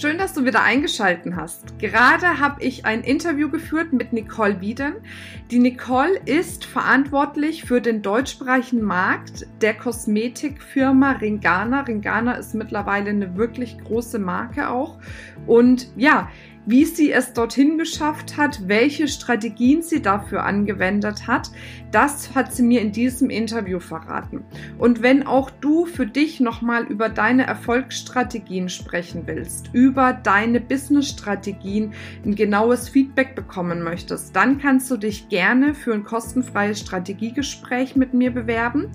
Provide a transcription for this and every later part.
Schön, dass du wieder eingeschalten hast. Gerade habe ich ein Interview geführt mit Nicole Wieden. Die Nicole ist verantwortlich für den deutschsprachigen Markt der Kosmetikfirma Ringana. Ringana ist mittlerweile eine wirklich große Marke auch. Und ja, wie sie es dorthin geschafft hat, welche Strategien sie dafür angewendet hat, das hat sie mir in diesem Interview verraten. Und wenn auch du für dich nochmal über deine Erfolgsstrategien sprechen willst, über deine Businessstrategien ein genaues Feedback bekommen möchtest, dann kannst du dich gerne für ein kostenfreies Strategiegespräch mit mir bewerben.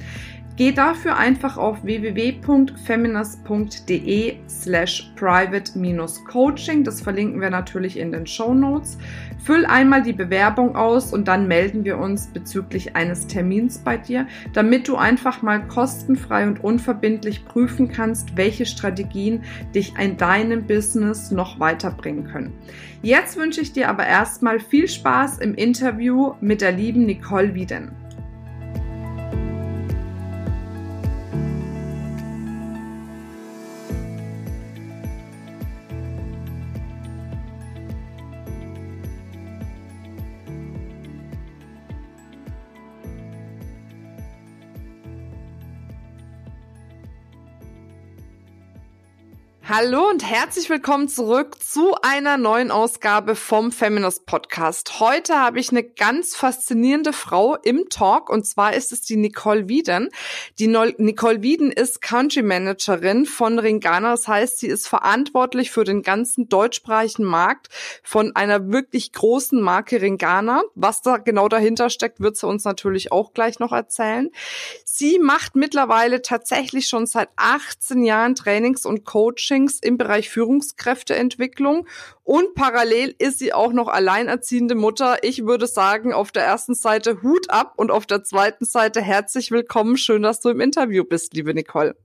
Geh dafür einfach auf www.feminist.de slash private-coaching. Das verlinken wir natürlich in den Show Notes. Füll einmal die Bewerbung aus und dann melden wir uns bezüglich eines Termins bei dir, damit du einfach mal kostenfrei und unverbindlich prüfen kannst, welche Strategien dich in deinem Business noch weiterbringen können. Jetzt wünsche ich dir aber erstmal viel Spaß im Interview mit der lieben Nicole Wieden. Hallo und herzlich willkommen zurück zu einer neuen Ausgabe vom Feminist Podcast. Heute habe ich eine ganz faszinierende Frau im Talk und zwar ist es die Nicole Wieden. Die Nicole Wieden ist Country Managerin von Ringana. Das heißt, sie ist verantwortlich für den ganzen deutschsprachigen Markt von einer wirklich großen Marke Ringana. Was da genau dahinter steckt, wird sie uns natürlich auch gleich noch erzählen. Sie macht mittlerweile tatsächlich schon seit 18 Jahren Trainings und Coaching Coachings im Bereich Führungskräfteentwicklung und parallel ist sie auch noch alleinerziehende Mutter. Ich würde sagen, auf der ersten Seite Hut ab und auf der zweiten Seite herzlich willkommen. Schön, dass du im Interview bist, liebe Nicole.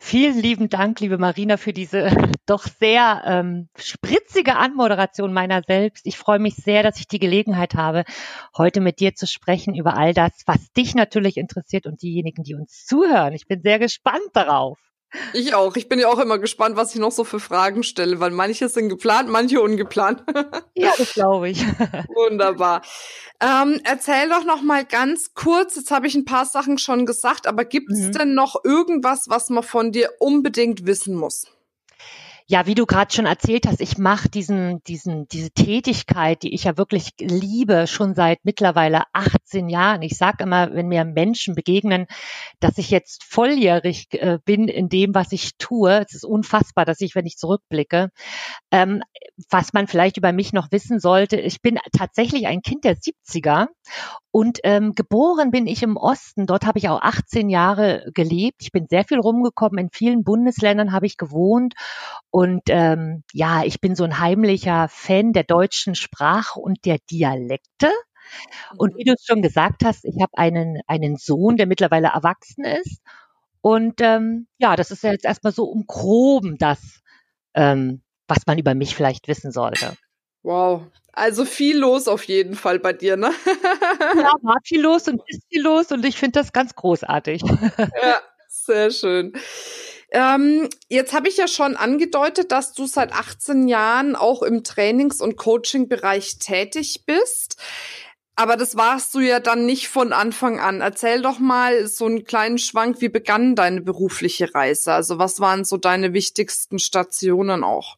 Vielen lieben Dank, liebe Marina, für diese doch sehr ähm, spritzige Anmoderation meiner selbst. Ich freue mich sehr, dass ich die Gelegenheit habe, heute mit dir zu sprechen über all das, was dich natürlich interessiert und diejenigen, die uns zuhören. Ich bin sehr gespannt darauf. Ich auch. Ich bin ja auch immer gespannt, was ich noch so für Fragen stelle, weil manche sind geplant, manche ungeplant. ja, das glaube ich. Wunderbar. Ähm, erzähl doch noch mal ganz kurz. Jetzt habe ich ein paar Sachen schon gesagt, aber gibt es mhm. denn noch irgendwas, was man von dir unbedingt wissen muss? Ja, wie du gerade schon erzählt hast, ich mache diesen, diesen, diese Tätigkeit, die ich ja wirklich liebe, schon seit mittlerweile 18 Jahren. Ich sage immer, wenn mir Menschen begegnen, dass ich jetzt volljährig äh, bin in dem, was ich tue. Es ist unfassbar, dass ich, wenn ich zurückblicke, ähm, was man vielleicht über mich noch wissen sollte. Ich bin tatsächlich ein Kind der 70er und ähm, geboren bin ich im Osten. Dort habe ich auch 18 Jahre gelebt. Ich bin sehr viel rumgekommen. In vielen Bundesländern habe ich gewohnt. Und ähm, ja, ich bin so ein heimlicher Fan der deutschen Sprache und der Dialekte. Und wie du es schon gesagt hast, ich habe einen, einen Sohn, der mittlerweile erwachsen ist. Und ähm, ja, das ist ja jetzt erstmal so um groben das, ähm, was man über mich vielleicht wissen sollte. Wow. Also viel los auf jeden Fall bei dir, ne? ja, war viel los und ist viel los und ich finde das ganz großartig. ja, sehr schön. Ähm, jetzt habe ich ja schon angedeutet, dass du seit 18 Jahren auch im Trainings- und Coaching-Bereich tätig bist. Aber das warst du ja dann nicht von Anfang an. Erzähl doch mal so einen kleinen Schwank, wie begann deine berufliche Reise? Also was waren so deine wichtigsten Stationen auch?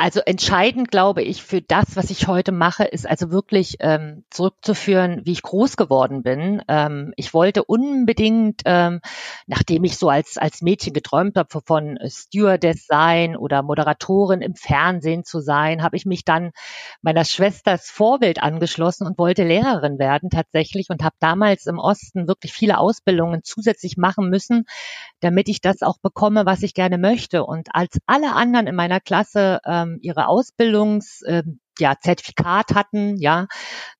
Also entscheidend, glaube ich, für das, was ich heute mache, ist also wirklich ähm, zurückzuführen, wie ich groß geworden bin. Ähm, ich wollte unbedingt, ähm, nachdem ich so als, als Mädchen geträumt habe von Stewardess sein oder Moderatorin im Fernsehen zu sein, habe ich mich dann meiner Schwesters Vorbild angeschlossen und wollte Lehrerin werden tatsächlich und habe damals im Osten wirklich viele Ausbildungen zusätzlich machen müssen, damit ich das auch bekomme, was ich gerne möchte. Und als alle anderen in meiner Klasse ähm, ihre Ausbildungs, äh, ja, Zertifikat hatten, ja,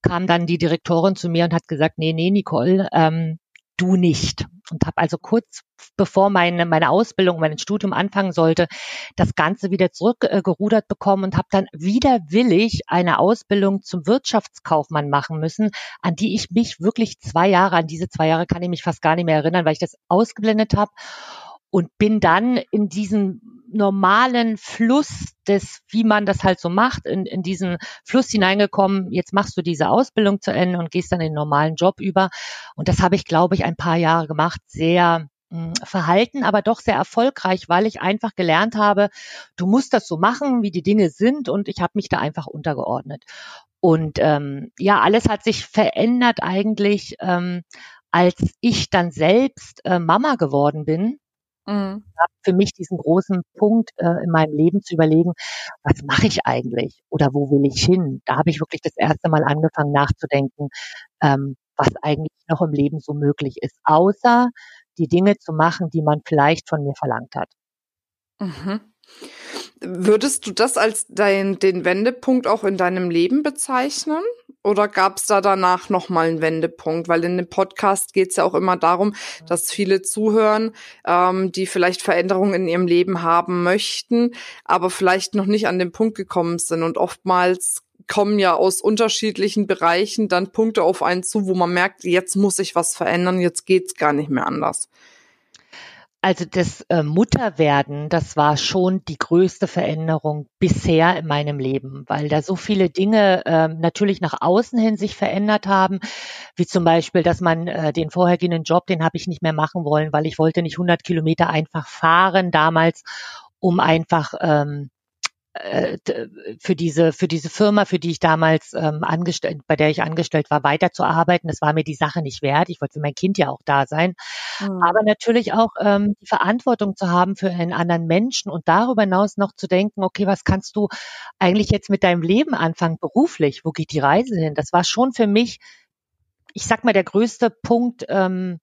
kam dann die Direktorin zu mir und hat gesagt, nee, nee, Nicole, ähm, du nicht. Und habe also kurz bevor meine, meine Ausbildung, mein Studium anfangen sollte, das Ganze wieder zurückgerudert bekommen und habe dann widerwillig eine Ausbildung zum Wirtschaftskaufmann machen müssen, an die ich mich wirklich zwei Jahre, an diese zwei Jahre kann ich mich fast gar nicht mehr erinnern, weil ich das ausgeblendet habe und bin dann in diesen normalen Fluss des, wie man das halt so macht, in, in diesen Fluss hineingekommen. Jetzt machst du diese Ausbildung zu Ende und gehst dann in den normalen Job über. Und das habe ich, glaube ich, ein paar Jahre gemacht. Sehr hm, verhalten, aber doch sehr erfolgreich, weil ich einfach gelernt habe, du musst das so machen, wie die Dinge sind und ich habe mich da einfach untergeordnet. Und ähm, ja, alles hat sich verändert eigentlich, ähm, als ich dann selbst äh, Mama geworden bin Mhm. Für mich diesen großen Punkt äh, in meinem Leben zu überlegen, was mache ich eigentlich oder wo will ich hin? Da habe ich wirklich das erste Mal angefangen nachzudenken, ähm, was eigentlich noch im Leben so möglich ist, außer die Dinge zu machen, die man vielleicht von mir verlangt hat. Mhm. Würdest du das als dein, den Wendepunkt auch in deinem Leben bezeichnen? Oder gab es da danach nochmal einen Wendepunkt? Weil in dem Podcast geht es ja auch immer darum, dass viele zuhören, ähm, die vielleicht Veränderungen in ihrem Leben haben möchten, aber vielleicht noch nicht an den Punkt gekommen sind. Und oftmals kommen ja aus unterschiedlichen Bereichen dann Punkte auf einen zu, wo man merkt, jetzt muss ich was verändern, jetzt geht's gar nicht mehr anders. Also das äh, Mutterwerden, das war schon die größte Veränderung bisher in meinem Leben, weil da so viele Dinge äh, natürlich nach außen hin sich verändert haben, wie zum Beispiel, dass man äh, den vorhergehenden Job, den habe ich nicht mehr machen wollen, weil ich wollte nicht 100 Kilometer einfach fahren damals, um einfach ähm, äh, für diese für diese Firma, für die ich damals ähm, angestellt, bei der ich angestellt war, weiterzuarbeiten. Das war mir die Sache nicht wert. Ich wollte für mein Kind ja auch da sein, mhm. aber natürlich auch ähm, die Verantwortung zu haben für einen anderen Menschen und darüber hinaus noch zu denken, okay, was kannst du eigentlich jetzt mit deinem Leben anfangen beruflich? Wo geht die Reise hin? Das war schon für mich, ich sag mal, der größte Punkt. Ähm,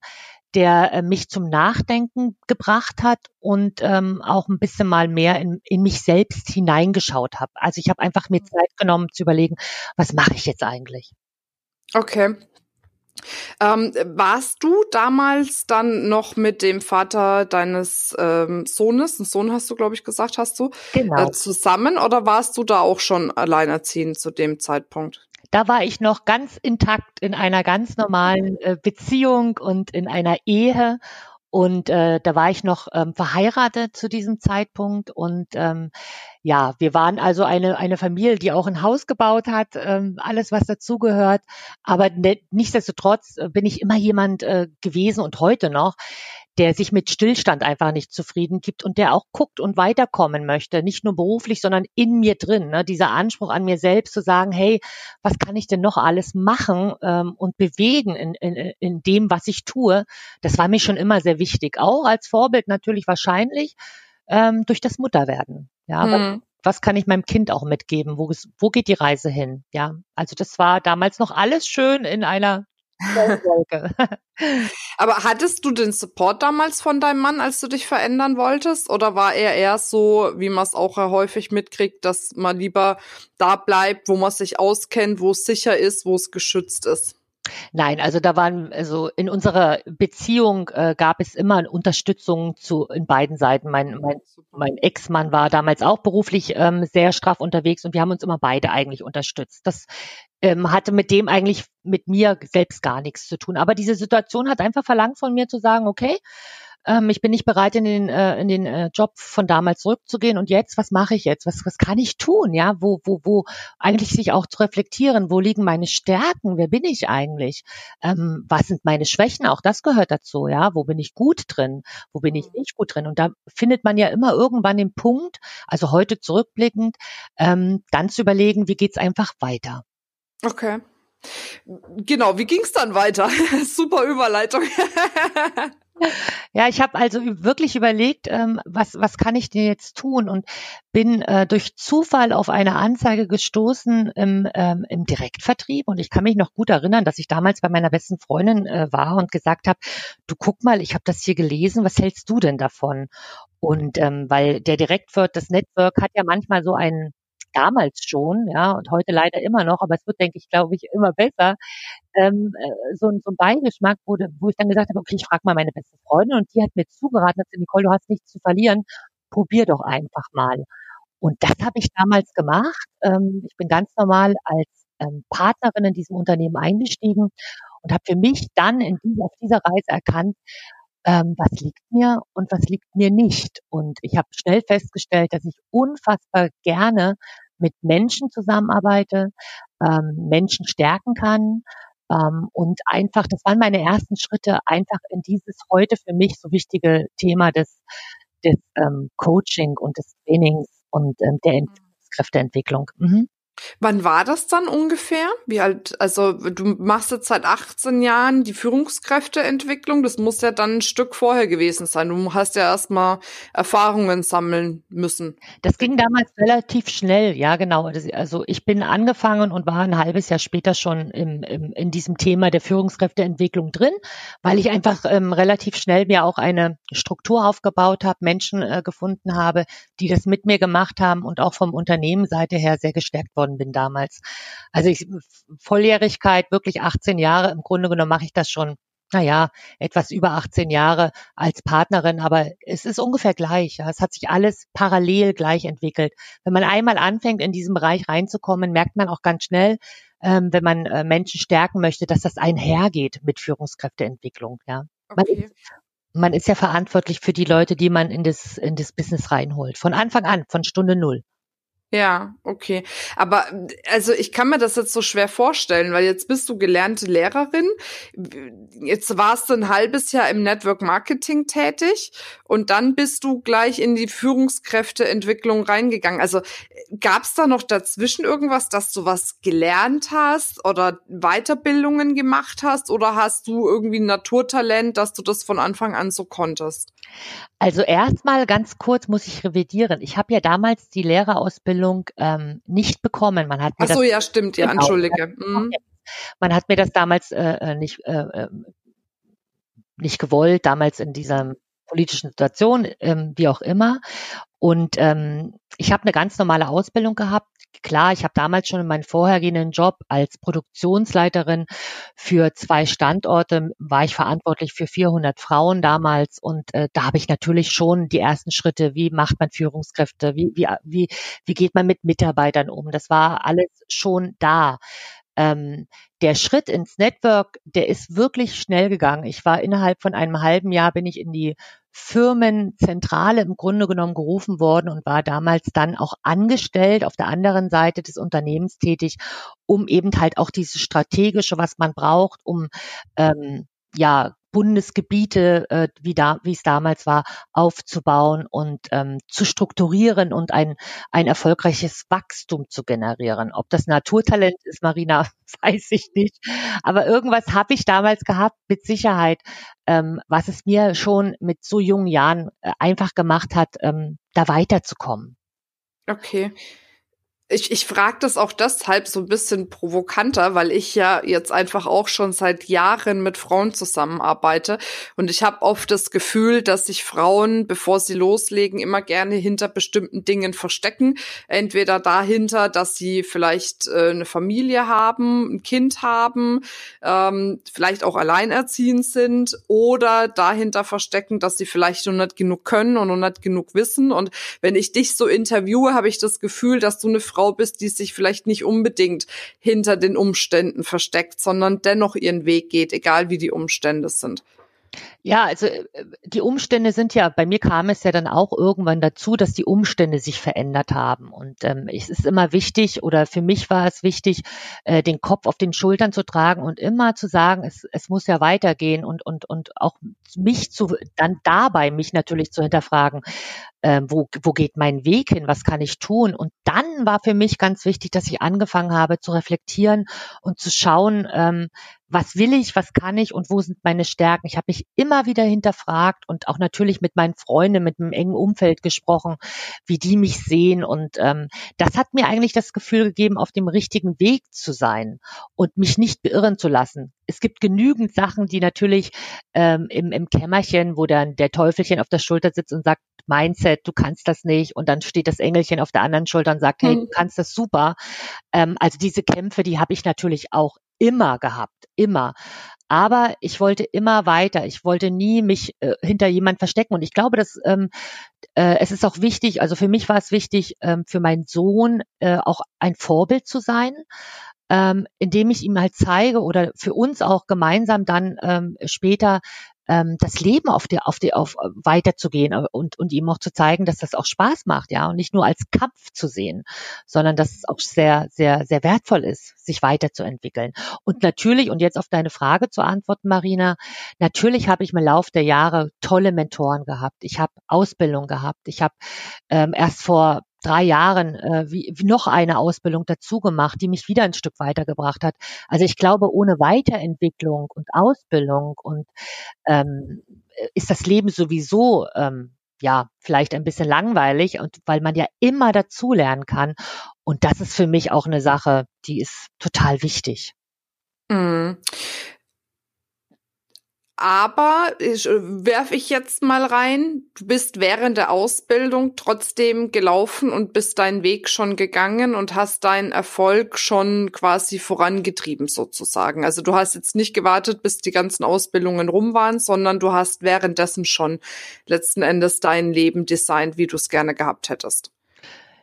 der äh, mich zum Nachdenken gebracht hat und ähm, auch ein bisschen mal mehr in, in mich selbst hineingeschaut habe. Also ich habe einfach mir Zeit genommen zu überlegen, was mache ich jetzt eigentlich? Okay. Ähm, warst du damals dann noch mit dem Vater deines ähm, Sohnes, einen Sohn hast du, glaube ich, gesagt, hast du, genau. äh, zusammen oder warst du da auch schon alleinerziehend zu dem Zeitpunkt? Da war ich noch ganz intakt in einer ganz normalen äh, Beziehung und in einer Ehe. Und äh, da war ich noch ähm, verheiratet zu diesem Zeitpunkt. Und ähm, ja, wir waren also eine, eine Familie, die auch ein Haus gebaut hat, ähm, alles, was dazugehört. Aber ne, nichtsdestotrotz äh, bin ich immer jemand äh, gewesen und heute noch, der sich mit Stillstand einfach nicht zufrieden gibt und der auch guckt und weiterkommen möchte, nicht nur beruflich, sondern in mir drin. Ne? Dieser Anspruch an mir selbst zu sagen, hey, was kann ich denn noch alles machen ähm, und bewegen in, in, in dem, was ich tue, das war mir schon immer sehr wichtig. Auch als Vorbild natürlich wahrscheinlich ähm, durch das Mutterwerden. Ja, hm. was, kann ich meinem Kind auch mitgeben? Wo, wo geht die Reise hin? Ja, also das war damals noch alles schön in einer Aber hattest du den Support damals von deinem Mann, als du dich verändern wolltest? Oder war er eher so, wie man es auch häufig mitkriegt, dass man lieber da bleibt, wo man sich auskennt, wo es sicher ist, wo es geschützt ist? Nein, also da waren, also in unserer Beziehung äh, gab es immer eine Unterstützung zu in beiden Seiten. Mein, mein, mein Ex-Mann war damals auch beruflich ähm, sehr straff unterwegs und wir haben uns immer beide eigentlich unterstützt. Das ähm, hatte mit dem eigentlich mit mir selbst gar nichts zu tun. Aber diese Situation hat einfach verlangt von mir zu sagen, okay, ähm, ich bin nicht bereit, in den, äh, in den äh, Job von damals zurückzugehen. Und jetzt, was mache ich jetzt? Was, was kann ich tun? Ja, wo, wo, wo eigentlich sich auch zu reflektieren, wo liegen meine Stärken? Wer bin ich eigentlich? Ähm, was sind meine Schwächen? Auch das gehört dazu. Ja, wo bin ich gut drin? Wo bin ich mhm. nicht gut drin? Und da findet man ja immer irgendwann den Punkt, also heute zurückblickend, ähm, dann zu überlegen, wie geht's einfach weiter? Okay. Genau, wie ging's dann weiter? Super Überleitung. Ja, ich habe also wirklich überlegt, ähm, was, was kann ich denn jetzt tun und bin äh, durch Zufall auf eine Anzeige gestoßen im, ähm, im Direktvertrieb und ich kann mich noch gut erinnern, dass ich damals bei meiner besten Freundin äh, war und gesagt habe, du guck mal, ich habe das hier gelesen, was hältst du denn davon? Und ähm, weil der Direktwirt, das Network hat ja manchmal so einen damals schon, ja, und heute leider immer noch, aber es wird, denke ich, glaube ich, immer besser, ähm, äh, so, so ein Beigeschmack, wo, wo ich dann gesagt habe, okay, ich frage mal meine beste Freundin und die hat mir zugeraten, hat gesagt, Nicole, du hast nichts zu verlieren, probier doch einfach mal. Und das habe ich damals gemacht. Ähm, ich bin ganz normal als ähm, Partnerin in diesem Unternehmen eingestiegen und habe für mich dann in dieser, auf dieser Reise erkannt, ähm, was liegt mir und was liegt mir nicht. Und ich habe schnell festgestellt, dass ich unfassbar gerne mit Menschen zusammenarbeite, ähm, Menschen stärken kann ähm, und einfach, das waren meine ersten Schritte, einfach in dieses heute für mich so wichtige Thema des, des ähm, Coaching und des Trainings und ähm, der mhm. Kräfteentwicklung. Mhm. Wann war das dann ungefähr? Wie alt, also du machst jetzt seit 18 Jahren die Führungskräfteentwicklung. Das muss ja dann ein Stück vorher gewesen sein. Du hast ja erstmal Erfahrungen sammeln müssen. Das ging damals relativ schnell, ja genau. Also ich bin angefangen und war ein halbes Jahr später schon im, im, in diesem Thema der Führungskräfteentwicklung drin, weil ich einfach ähm, relativ schnell mir auch eine Struktur aufgebaut habe, Menschen äh, gefunden habe, die das mit mir gemacht haben und auch vom Unternehmenseite her sehr gestärkt worden geworden bin damals. Also ich, Volljährigkeit, wirklich 18 Jahre, im Grunde genommen mache ich das schon naja, etwas über 18 Jahre als Partnerin, aber es ist ungefähr gleich. Ja. Es hat sich alles parallel gleich entwickelt. Wenn man einmal anfängt, in diesen Bereich reinzukommen, merkt man auch ganz schnell, ähm, wenn man äh, Menschen stärken möchte, dass das einhergeht mit Führungskräfteentwicklung. Ja. Okay. Man, ist, man ist ja verantwortlich für die Leute, die man in das, in das Business reinholt. Von Anfang an, von Stunde Null. Ja, okay. Aber also ich kann mir das jetzt so schwer vorstellen, weil jetzt bist du gelernte Lehrerin, jetzt warst du ein halbes Jahr im Network Marketing tätig und dann bist du gleich in die Führungskräfteentwicklung reingegangen. Also gab es da noch dazwischen irgendwas, dass du was gelernt hast oder Weiterbildungen gemacht hast oder hast du irgendwie ein Naturtalent, dass du das von Anfang an so konntest? Also erstmal ganz kurz muss ich revidieren. Ich habe ja damals die Lehrerausbildung ähm, nicht bekommen. Man hat mir Ach so, das, ja, stimmt, ja, genau, entschuldige. Mhm. Man hat mir das damals äh, äh nicht äh, ähm, nicht gewollt, damals in dieser politischen Situation, ähm, wie auch immer. Und ähm, ich habe eine ganz normale Ausbildung gehabt. Klar, ich habe damals schon in meinem vorhergehenden Job als Produktionsleiterin für zwei Standorte war ich verantwortlich für 400 Frauen damals und äh, da habe ich natürlich schon die ersten Schritte, wie macht man Führungskräfte, wie, wie, wie, wie geht man mit Mitarbeitern um. Das war alles schon da. Ähm, der Schritt ins Network, der ist wirklich schnell gegangen. Ich war innerhalb von einem halben Jahr bin ich in die Firmenzentrale im Grunde genommen gerufen worden und war damals dann auch angestellt auf der anderen Seite des Unternehmens tätig, um eben halt auch dieses strategische, was man braucht, um ähm, ja Bundesgebiete, äh, wie, da, wie es damals war, aufzubauen und ähm, zu strukturieren und ein, ein erfolgreiches Wachstum zu generieren. Ob das Naturtalent ist, Marina, weiß ich nicht. Aber irgendwas habe ich damals gehabt, mit Sicherheit, ähm, was es mir schon mit so jungen Jahren äh, einfach gemacht hat, ähm, da weiterzukommen. Okay ich, ich frage das auch deshalb so ein bisschen provokanter, weil ich ja jetzt einfach auch schon seit Jahren mit Frauen zusammenarbeite. Und ich habe oft das Gefühl, dass sich Frauen, bevor sie loslegen, immer gerne hinter bestimmten Dingen verstecken. Entweder dahinter, dass sie vielleicht äh, eine Familie haben, ein Kind haben, ähm, vielleicht auch alleinerziehend sind oder dahinter verstecken, dass sie vielleicht noch nicht genug können und noch nicht genug wissen. Und wenn ich dich so interviewe, habe ich das Gefühl, dass du eine Frau bist, die sich vielleicht nicht unbedingt hinter den Umständen versteckt, sondern dennoch ihren Weg geht, egal wie die Umstände sind. Ja, also äh, die Umstände sind ja, bei mir kam es ja dann auch irgendwann dazu, dass die Umstände sich verändert haben. Und ähm, es ist immer wichtig, oder für mich war es wichtig, äh, den Kopf auf den Schultern zu tragen und immer zu sagen, es, es muss ja weitergehen und, und, und auch mich zu, dann dabei mich natürlich zu hinterfragen, äh, wo, wo geht mein Weg hin, was kann ich tun? Und dann war für mich ganz wichtig, dass ich angefangen habe zu reflektieren und zu schauen, ähm, was will ich, was kann ich und wo sind meine Stärken. Ich habe mich immer wieder hinterfragt und auch natürlich mit meinen Freunden, mit einem engen Umfeld gesprochen, wie die mich sehen. Und ähm, das hat mir eigentlich das Gefühl gegeben, auf dem richtigen Weg zu sein und mich nicht beirren zu lassen. Es gibt genügend Sachen, die natürlich ähm, im, im Kämmerchen, wo dann der Teufelchen auf der Schulter sitzt und sagt, Mindset, du kannst das nicht. Und dann steht das Engelchen auf der anderen Schulter und sagt, hey, du hm. kannst das super. Ähm, also diese Kämpfe, die habe ich natürlich auch immer gehabt, immer. Aber ich wollte immer weiter. Ich wollte nie mich äh, hinter jemand verstecken. Und ich glaube, dass ähm, äh, es ist auch wichtig, also für mich war es wichtig, ähm, für meinen Sohn äh, auch ein Vorbild zu sein ähm, indem ich ihm halt zeige oder für uns auch gemeinsam dann ähm, später ähm, das Leben auf der auf die auf äh, weiterzugehen äh, und und ihm auch zu zeigen, dass das auch Spaß macht, ja und nicht nur als Kampf zu sehen, sondern dass es auch sehr sehr sehr wertvoll ist, sich weiterzuentwickeln. Und natürlich und jetzt auf deine Frage zu antworten, Marina, natürlich habe ich im Lauf der Jahre tolle Mentoren gehabt. Ich habe Ausbildung gehabt. Ich habe ähm, erst vor drei Jahren äh, wie, wie noch eine Ausbildung dazu gemacht, die mich wieder ein Stück weitergebracht hat. Also ich glaube, ohne Weiterentwicklung und Ausbildung und ähm, ist das Leben sowieso ähm, ja vielleicht ein bisschen langweilig und weil man ja immer dazulernen kann. Und das ist für mich auch eine Sache, die ist total wichtig. Mhm. Aber ich, äh, werf ich jetzt mal rein, du bist während der Ausbildung trotzdem gelaufen und bist deinen Weg schon gegangen und hast deinen Erfolg schon quasi vorangetrieben sozusagen. Also du hast jetzt nicht gewartet, bis die ganzen Ausbildungen rum waren, sondern du hast währenddessen schon letzten Endes dein Leben designt, wie du es gerne gehabt hättest.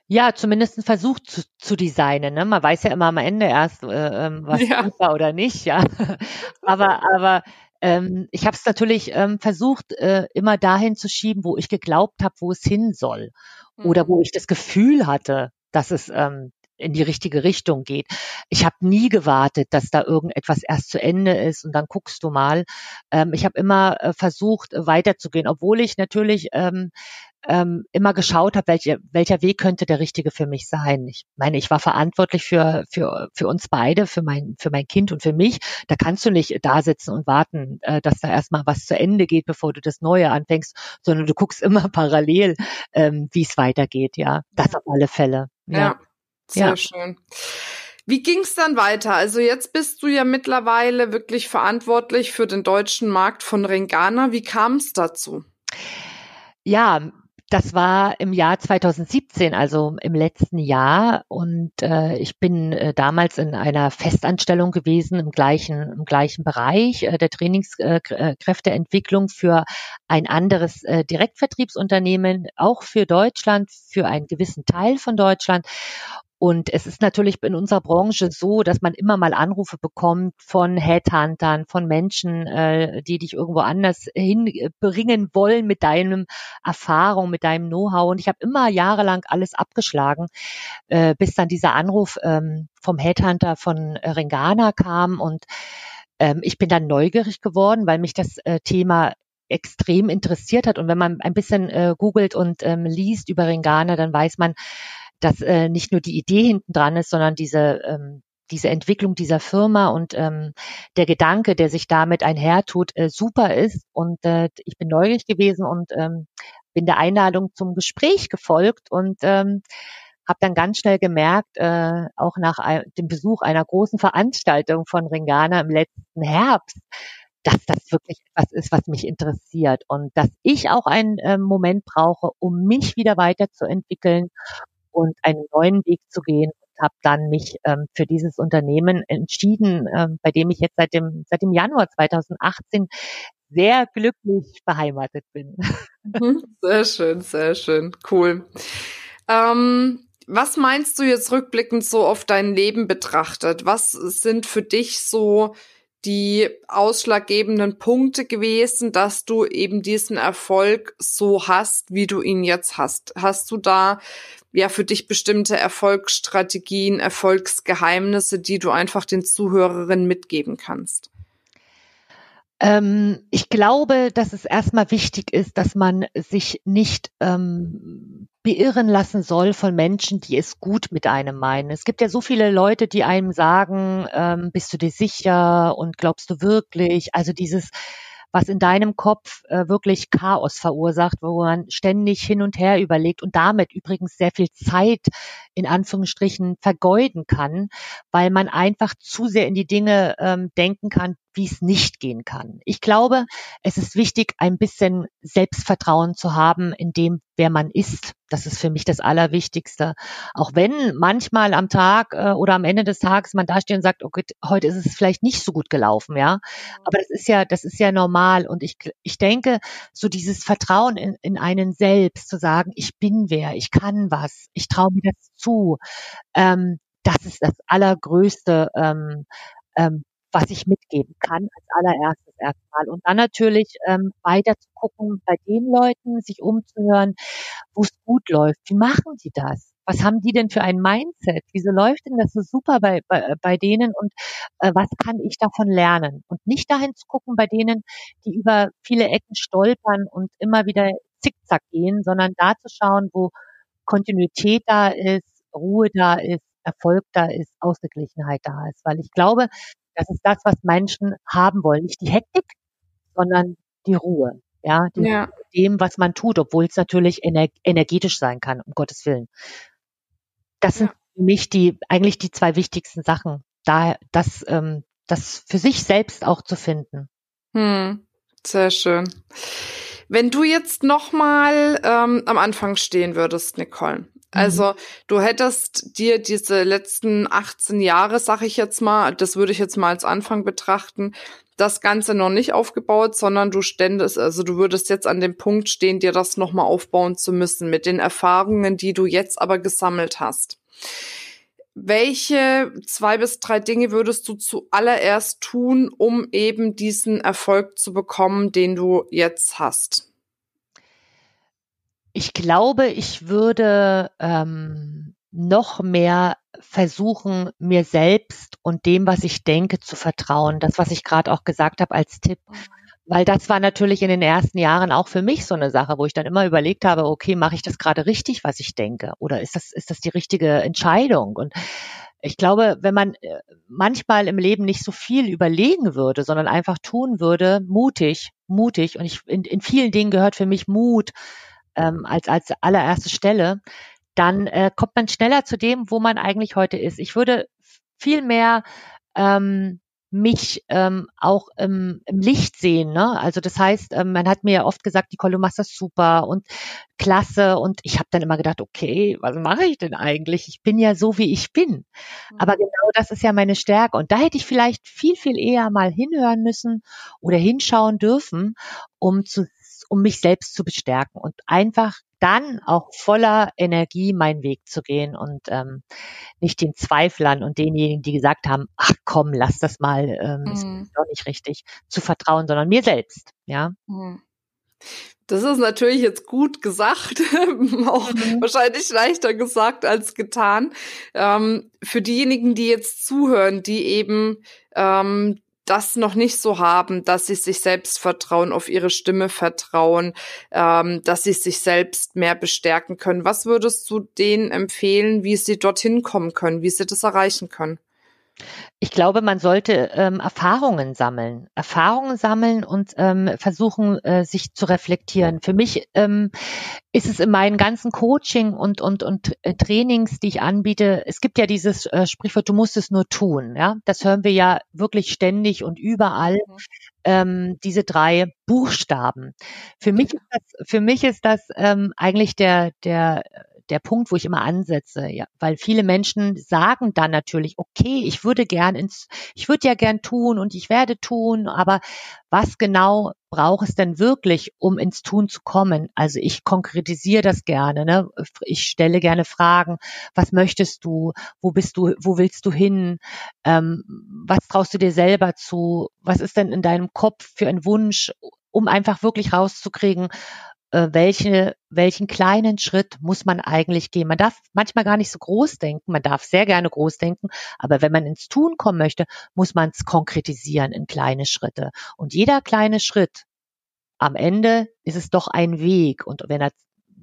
Ja, zumindest ein Versuch zu, zu designen. Ne? Man weiß ja immer am Ende erst, äh, ähm, was ja. gut war oder nicht, ja. aber, aber ähm, ich habe es natürlich ähm, versucht, äh, immer dahin zu schieben, wo ich geglaubt habe, wo es hin soll. Mhm. Oder wo mhm. ich das Gefühl hatte, dass es ähm, in die richtige Richtung geht. Ich habe nie gewartet, dass da irgendetwas erst zu Ende ist und dann guckst du mal. Ähm, ich habe immer äh, versucht, weiterzugehen, obwohl ich natürlich ähm, ähm, immer geschaut habe, welche, welcher Weg könnte der richtige für mich sein. Ich meine, ich war verantwortlich für, für, für uns beide, für mein, für mein Kind und für mich. Da kannst du nicht da sitzen und warten, äh, dass da erstmal was zu Ende geht, bevor du das Neue anfängst, sondern du guckst immer parallel, ähm, wie es weitergeht. Ja, das auf alle Fälle. Ja, ja sehr ja. schön. Wie ging's dann weiter? Also jetzt bist du ja mittlerweile wirklich verantwortlich für den deutschen Markt von Ringana. Wie kam es dazu? Ja, das war im Jahr 2017, also im letzten Jahr. Und äh, ich bin äh, damals in einer Festanstellung gewesen im gleichen, im gleichen Bereich äh, der Trainingskräfteentwicklung für ein anderes äh, Direktvertriebsunternehmen, auch für Deutschland, für einen gewissen Teil von Deutschland. Und es ist natürlich in unserer Branche so, dass man immer mal Anrufe bekommt von Headhuntern, von Menschen, äh, die dich irgendwo anders hinbringen wollen mit deinem Erfahrung, mit deinem Know-how. Und ich habe immer jahrelang alles abgeschlagen, äh, bis dann dieser Anruf ähm, vom Headhunter von Ringana kam. Und ähm, ich bin dann neugierig geworden, weil mich das äh, Thema extrem interessiert hat. Und wenn man ein bisschen äh, googelt und ähm, liest über Ringana, dann weiß man, dass äh, nicht nur die Idee hinten dran ist, sondern diese ähm, diese Entwicklung dieser Firma und ähm, der Gedanke, der sich damit einhertut, äh, super ist. Und äh, ich bin neugierig gewesen und ähm, bin der Einladung zum Gespräch gefolgt und ähm, habe dann ganz schnell gemerkt, äh, auch nach dem Besuch einer großen Veranstaltung von Ringana im letzten Herbst, dass das wirklich etwas ist, was mich interessiert und dass ich auch einen äh, Moment brauche, um mich wieder weiterzuentwickeln und einen neuen Weg zu gehen und habe dann mich ähm, für dieses Unternehmen entschieden, ähm, bei dem ich jetzt seit dem, seit dem Januar 2018 sehr glücklich beheimatet bin. Mhm. Sehr schön, sehr schön, cool. Ähm, was meinst du jetzt rückblickend so auf dein Leben betrachtet? Was sind für dich so die ausschlaggebenden Punkte gewesen, dass du eben diesen Erfolg so hast, wie du ihn jetzt hast? Hast du da ja für dich bestimmte Erfolgsstrategien, Erfolgsgeheimnisse, die du einfach den Zuhörerinnen mitgeben kannst? Ähm, ich glaube, dass es erstmal wichtig ist, dass man sich nicht ähm, beirren lassen soll von Menschen, die es gut mit einem meinen. Es gibt ja so viele Leute, die einem sagen, ähm, bist du dir sicher und glaubst du wirklich? Also dieses was in deinem Kopf äh, wirklich Chaos verursacht, wo man ständig hin und her überlegt und damit übrigens sehr viel Zeit in Anführungsstrichen vergeuden kann, weil man einfach zu sehr in die Dinge ähm, denken kann, wie es nicht gehen kann. Ich glaube, es ist wichtig, ein bisschen Selbstvertrauen zu haben in dem, wer man ist. Das ist für mich das Allerwichtigste. Auch wenn manchmal am Tag äh, oder am Ende des Tages man dasteht und sagt, okay, heute ist es vielleicht nicht so gut gelaufen, ja. Aber das ist ja, das ist ja normal. Und ich, ich denke, so dieses Vertrauen in, in einen selbst zu sagen, ich bin wer, ich kann was, ich traue mir das zu, ähm, das ist das allergrößte ähm, ähm, was ich mitgeben kann als allererstes erstmal. Und dann natürlich ähm, weiter zu gucken bei den Leuten, sich umzuhören, wo es gut läuft. Wie machen die das? Was haben die denn für ein Mindset? Wieso läuft denn das so super bei, bei, bei denen und äh, was kann ich davon lernen? Und nicht dahin zu gucken bei denen, die über viele Ecken stolpern und immer wieder zickzack gehen, sondern da zu schauen, wo Kontinuität da ist, Ruhe da ist, Erfolg da ist, Ausgeglichenheit da ist. Weil ich glaube, das ist das, was Menschen haben wollen. Nicht die Hektik, sondern die Ruhe. Ja, die ja. dem, was man tut, obwohl es natürlich ener energetisch sein kann, um Gottes Willen. Das sind für mich die, eigentlich die zwei wichtigsten Sachen. Da, das, ähm, das für sich selbst auch zu finden. Hm, sehr schön. Wenn du jetzt nochmal ähm, am Anfang stehen würdest, Nicole, also mhm. du hättest dir diese letzten 18 Jahre, sag ich jetzt mal, das würde ich jetzt mal als Anfang betrachten, das Ganze noch nicht aufgebaut, sondern du ständest, also du würdest jetzt an dem Punkt stehen, dir das nochmal aufbauen zu müssen mit den Erfahrungen, die du jetzt aber gesammelt hast. Welche zwei bis drei Dinge würdest du zuallererst tun, um eben diesen Erfolg zu bekommen, den du jetzt hast? Ich glaube, ich würde ähm, noch mehr versuchen, mir selbst und dem, was ich denke, zu vertrauen. Das, was ich gerade auch gesagt habe als Tipp. Weil das war natürlich in den ersten Jahren auch für mich so eine Sache, wo ich dann immer überlegt habe, okay, mache ich das gerade richtig, was ich denke? Oder ist das, ist das die richtige Entscheidung? Und ich glaube, wenn man äh, manchmal im Leben nicht so viel überlegen würde, sondern einfach tun würde, mutig, mutig, und ich, in, in vielen Dingen gehört für mich Mut, ähm, als, als allererste Stelle, dann äh, kommt man schneller zu dem, wo man eigentlich heute ist. Ich würde viel mehr ähm, mich ähm, auch im, im Licht sehen. Ne? Also das heißt, ähm, man hat mir ja oft gesagt, Nicole, du machst das super und klasse. Und ich habe dann immer gedacht, okay, was mache ich denn eigentlich? Ich bin ja so, wie ich bin. Mhm. Aber genau das ist ja meine Stärke. Und da hätte ich vielleicht viel, viel eher mal hinhören müssen oder hinschauen dürfen, um zu um mich selbst zu bestärken und einfach dann auch voller Energie meinen Weg zu gehen und ähm, nicht den Zweiflern und denjenigen, die gesagt haben, ach komm, lass das mal, ähm, mhm. ist doch nicht richtig, zu vertrauen, sondern mir selbst, ja. Mhm. Das ist natürlich jetzt gut gesagt, auch mhm. wahrscheinlich leichter gesagt als getan. Ähm, für diejenigen, die jetzt zuhören, die eben ähm, das noch nicht so haben, dass sie sich selbst vertrauen, auf ihre Stimme vertrauen, ähm, dass sie sich selbst mehr bestärken können. Was würdest du denen empfehlen, wie sie dorthin kommen können, wie sie das erreichen können? Ich glaube, man sollte ähm, Erfahrungen sammeln, Erfahrungen sammeln und ähm, versuchen, äh, sich zu reflektieren. Für mich ähm, ist es in meinen ganzen Coaching und und und äh, Trainings, die ich anbiete, es gibt ja dieses äh, Sprichwort, du musst es nur tun. Ja, das hören wir ja wirklich ständig und überall. Mhm. Ähm, diese drei Buchstaben. Für mich ist das, für mich ist das ähm, eigentlich der der der Punkt, wo ich immer ansetze, ja, weil viele Menschen sagen dann natürlich, okay, ich würde gern ins, ich würde ja gern tun und ich werde tun, aber was genau braucht es denn wirklich, um ins Tun zu kommen? Also ich konkretisiere das gerne, ne? Ich stelle gerne Fragen. Was möchtest du? Wo bist du? Wo willst du hin? Ähm, was traust du dir selber zu? Was ist denn in deinem Kopf für ein Wunsch? um einfach wirklich rauszukriegen, welche, welchen kleinen Schritt muss man eigentlich gehen. Man darf manchmal gar nicht so groß denken, man darf sehr gerne groß denken, aber wenn man ins Tun kommen möchte, muss man es konkretisieren in kleine Schritte. Und jeder kleine Schritt, am Ende ist es doch ein Weg. Und wenn er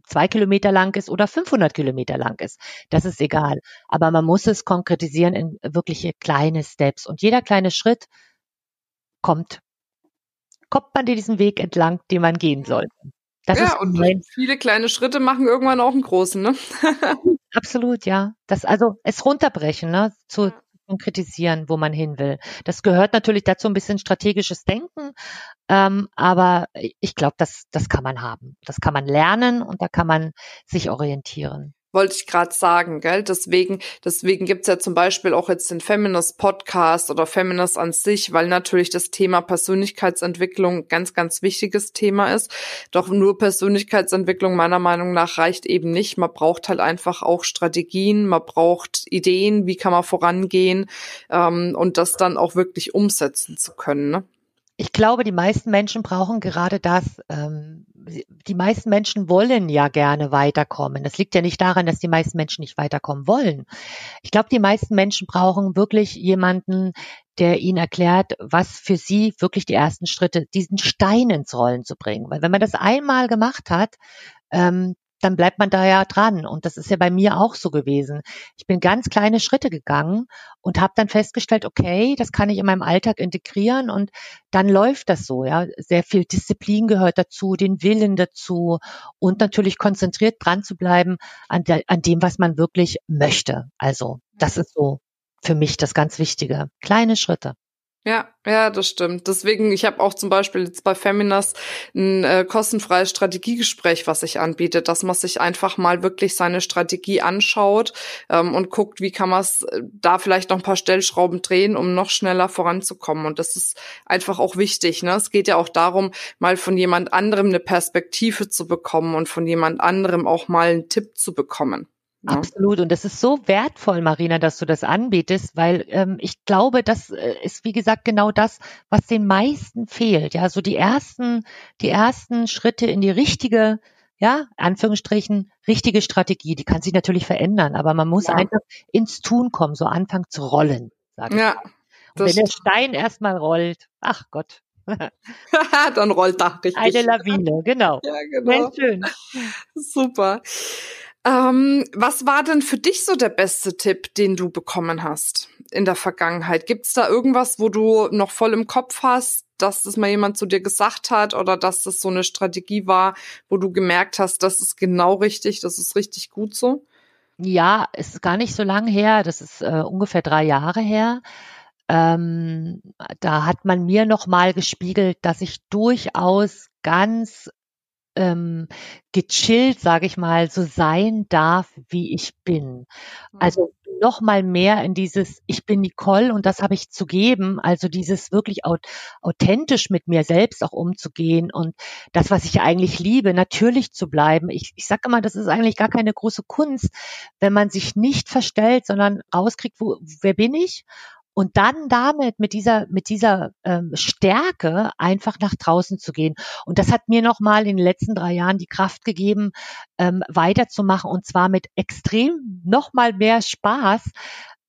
zwei Kilometer lang ist oder 500 Kilometer lang ist, das ist egal. Aber man muss es konkretisieren in wirkliche kleine Steps. Und jeder kleine Schritt kommt, kommt man diesen Weg entlang, den man gehen sollte. Das ja, und mein viele kleine Schritte machen irgendwann auch einen großen, ne? Absolut, ja. Das also es runterbrechen, ne? Zu konkretisieren, wo man hin will. Das gehört natürlich dazu ein bisschen strategisches Denken, ähm, aber ich glaube, das, das kann man haben. Das kann man lernen und da kann man sich orientieren wollte ich gerade sagen, gell? Deswegen, deswegen gibt's ja zum Beispiel auch jetzt den Feminist Podcast oder Feminist an sich, weil natürlich das Thema Persönlichkeitsentwicklung ganz, ganz wichtiges Thema ist. Doch nur Persönlichkeitsentwicklung meiner Meinung nach reicht eben nicht. Man braucht halt einfach auch Strategien, man braucht Ideen, wie kann man vorangehen ähm, und das dann auch wirklich umsetzen zu können. Ne? Ich glaube, die meisten Menschen brauchen gerade das. Ähm, die meisten Menschen wollen ja gerne weiterkommen. Das liegt ja nicht daran, dass die meisten Menschen nicht weiterkommen wollen. Ich glaube, die meisten Menschen brauchen wirklich jemanden, der ihnen erklärt, was für sie wirklich die ersten Schritte, diesen Stein ins Rollen zu bringen. Weil wenn man das einmal gemacht hat, ähm, dann bleibt man da ja dran. Und das ist ja bei mir auch so gewesen. Ich bin ganz kleine Schritte gegangen und habe dann festgestellt, okay, das kann ich in meinem Alltag integrieren und dann läuft das so. Ja, sehr viel Disziplin gehört dazu, den Willen dazu und natürlich konzentriert dran zu bleiben an, der, an dem, was man wirklich möchte. Also das ist so für mich das ganz Wichtige. Kleine Schritte. Ja, ja, das stimmt. Deswegen, ich habe auch zum Beispiel jetzt bei Feminas ein äh, kostenfreies Strategiegespräch, was ich anbiete, dass man sich einfach mal wirklich seine Strategie anschaut ähm, und guckt, wie kann man es äh, da vielleicht noch ein paar Stellschrauben drehen, um noch schneller voranzukommen. Und das ist einfach auch wichtig. Ne? Es geht ja auch darum, mal von jemand anderem eine Perspektive zu bekommen und von jemand anderem auch mal einen Tipp zu bekommen. Absolut. Und das ist so wertvoll, Marina, dass du das anbietest, weil ähm, ich glaube, das äh, ist, wie gesagt, genau das, was den meisten fehlt. Ja, so die ersten, die ersten Schritte in die richtige, ja, Anführungsstrichen, richtige Strategie. Die kann sich natürlich verändern, aber man muss ja. einfach ins Tun kommen, so anfangen zu rollen, sage ich. Ja. Und wenn der Stein erstmal rollt, ach Gott, dann rollt da richtig. Eine Lawine, genau. Ja, genau. Sehr schön. Super. Ähm, was war denn für dich so der beste Tipp, den du bekommen hast in der Vergangenheit? Gibt es da irgendwas, wo du noch voll im Kopf hast, dass das mal jemand zu dir gesagt hat oder dass das so eine Strategie war, wo du gemerkt hast, das ist genau richtig, das ist richtig gut so? Ja, es ist gar nicht so lange her, das ist äh, ungefähr drei Jahre her. Ähm, da hat man mir noch mal gespiegelt, dass ich durchaus ganz ähm, gechillt, sage ich mal, so sein darf, wie ich bin. Also mhm. noch mal mehr in dieses Ich bin Nicole und das habe ich zu geben. Also dieses wirklich authentisch mit mir selbst auch umzugehen und das, was ich eigentlich liebe, natürlich zu bleiben. Ich, ich sage immer, das ist eigentlich gar keine große Kunst, wenn man sich nicht verstellt, sondern rauskriegt, wo, wer bin ich und dann damit mit dieser mit dieser ähm, Stärke einfach nach draußen zu gehen. Und das hat mir nochmal in den letzten drei Jahren die Kraft gegeben, ähm, weiterzumachen und zwar mit extrem nochmal mehr Spaß,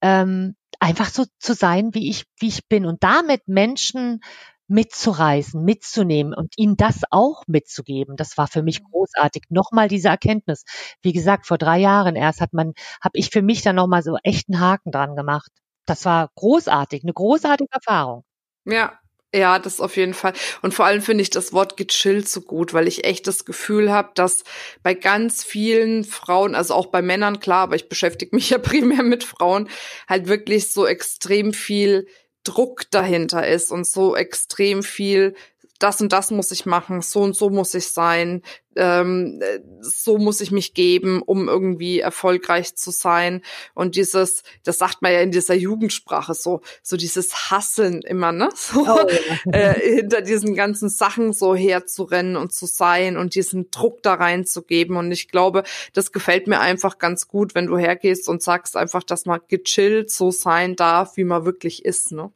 ähm, einfach so zu sein, wie ich wie ich bin und damit Menschen mitzureisen, mitzunehmen und ihnen das auch mitzugeben. Das war für mich mhm. großartig. Nochmal diese Erkenntnis. Wie gesagt, vor drei Jahren erst hat man, habe ich für mich dann nochmal so echt einen Haken dran gemacht das war großartig, eine großartige Erfahrung. Ja, ja, das auf jeden Fall. Und vor allem finde ich das Wort gechillt so gut, weil ich echt das Gefühl habe, dass bei ganz vielen Frauen, also auch bei Männern, klar, aber ich beschäftige mich ja primär mit Frauen, halt wirklich so extrem viel Druck dahinter ist und so extrem viel das und das muss ich machen, so und so muss ich sein, ähm, so muss ich mich geben, um irgendwie erfolgreich zu sein. Und dieses, das sagt man ja in dieser Jugendsprache so, so dieses Hasseln immer, ne? So, oh, ja. äh, hinter diesen ganzen Sachen so herzurennen und zu sein und diesen Druck da reinzugeben. Und ich glaube, das gefällt mir einfach ganz gut, wenn du hergehst und sagst einfach, dass man gechillt so sein darf, wie man wirklich ist, ne?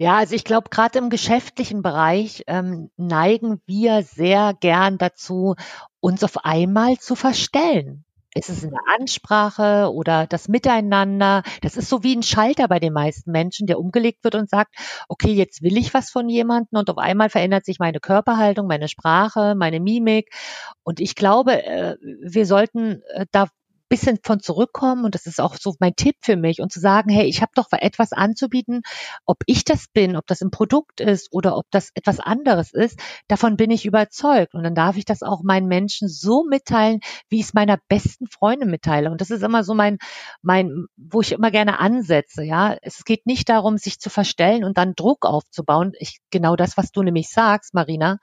Ja, also ich glaube, gerade im geschäftlichen Bereich ähm, neigen wir sehr gern dazu, uns auf einmal zu verstellen. Ist es eine Ansprache oder das Miteinander? Das ist so wie ein Schalter bei den meisten Menschen, der umgelegt wird und sagt, okay, jetzt will ich was von jemandem und auf einmal verändert sich meine Körperhaltung, meine Sprache, meine Mimik. Und ich glaube, äh, wir sollten äh, da bisschen von zurückkommen und das ist auch so mein Tipp für mich und zu sagen, hey, ich habe doch etwas anzubieten, ob ich das bin, ob das ein Produkt ist oder ob das etwas anderes ist, davon bin ich überzeugt und dann darf ich das auch meinen Menschen so mitteilen, wie ich es meiner besten Freundin mitteile und das ist immer so mein mein wo ich immer gerne ansetze, ja, es geht nicht darum, sich zu verstellen und dann Druck aufzubauen, ich genau das, was du nämlich sagst, Marina,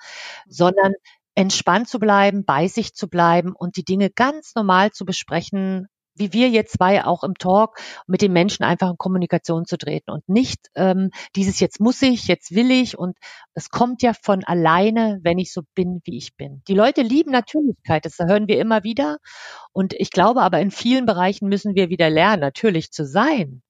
sondern entspannt zu bleiben, bei sich zu bleiben und die Dinge ganz normal zu besprechen, wie wir jetzt zwei auch im Talk mit den Menschen einfach in Kommunikation zu treten und nicht ähm, dieses jetzt muss ich, jetzt will ich und es kommt ja von alleine, wenn ich so bin, wie ich bin. Die Leute lieben Natürlichkeit, das hören wir immer wieder und ich glaube aber in vielen Bereichen müssen wir wieder lernen, natürlich zu sein.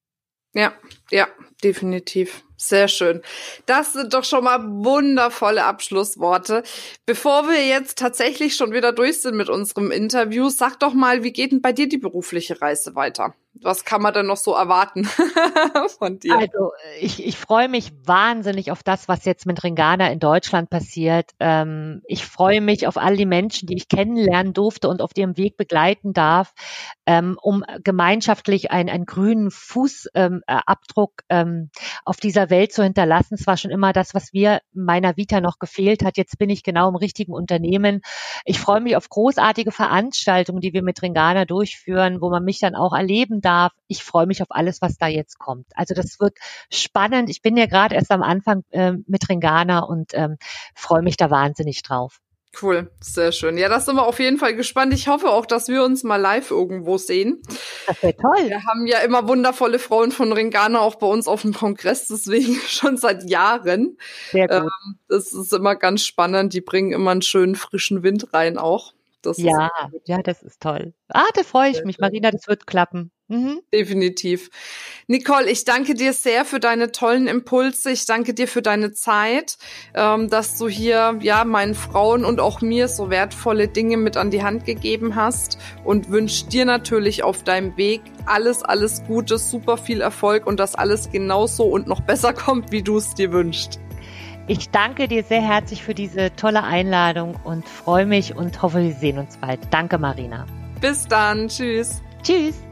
Ja, ja, definitiv. Sehr schön. Das sind doch schon mal wundervolle Abschlussworte. Bevor wir jetzt tatsächlich schon wieder durch sind mit unserem Interview, sag doch mal, wie geht denn bei dir die berufliche Reise weiter? Was kann man denn noch so erwarten von dir? Also ich, ich freue mich wahnsinnig auf das, was jetzt mit Ringana in Deutschland passiert. Ähm, ich freue mich auf all die Menschen, die ich kennenlernen durfte und auf ihrem Weg begleiten darf, ähm, um gemeinschaftlich einen, einen grünen Fußabdruck ähm, auf dieser Welt zu hinterlassen. Es war schon immer das, was mir meiner Vita noch gefehlt hat. Jetzt bin ich genau im richtigen Unternehmen. Ich freue mich auf großartige Veranstaltungen, die wir mit Ringana durchführen, wo man mich dann auch erleben darf. Ich freue mich auf alles, was da jetzt kommt. Also das wird spannend. Ich bin ja gerade erst am Anfang äh, mit Ringana und ähm, freue mich da wahnsinnig drauf. Cool, sehr schön. Ja, das sind wir auf jeden Fall gespannt. Ich hoffe auch, dass wir uns mal live irgendwo sehen. Das wäre toll. Wir haben ja immer wundervolle Frauen von Ringana auch bei uns auf dem Kongress, deswegen schon seit Jahren. Sehr gut. Ähm, das ist immer ganz spannend. Die bringen immer einen schönen frischen Wind rein auch. Das ja, ja, das ist toll. Ah, da freue ich mich, Marina, das wird klappen. Mhm. Definitiv. Nicole, ich danke dir sehr für deine tollen Impulse. Ich danke dir für deine Zeit, ähm, dass du hier ja meinen Frauen und auch mir so wertvolle Dinge mit an die Hand gegeben hast und wünsche dir natürlich auf deinem Weg alles, alles Gute, super viel Erfolg und dass alles genauso und noch besser kommt, wie du es dir wünschst. Ich danke dir sehr herzlich für diese tolle Einladung und freue mich und hoffe, wir sehen uns bald. Danke, Marina. Bis dann. Tschüss. Tschüss.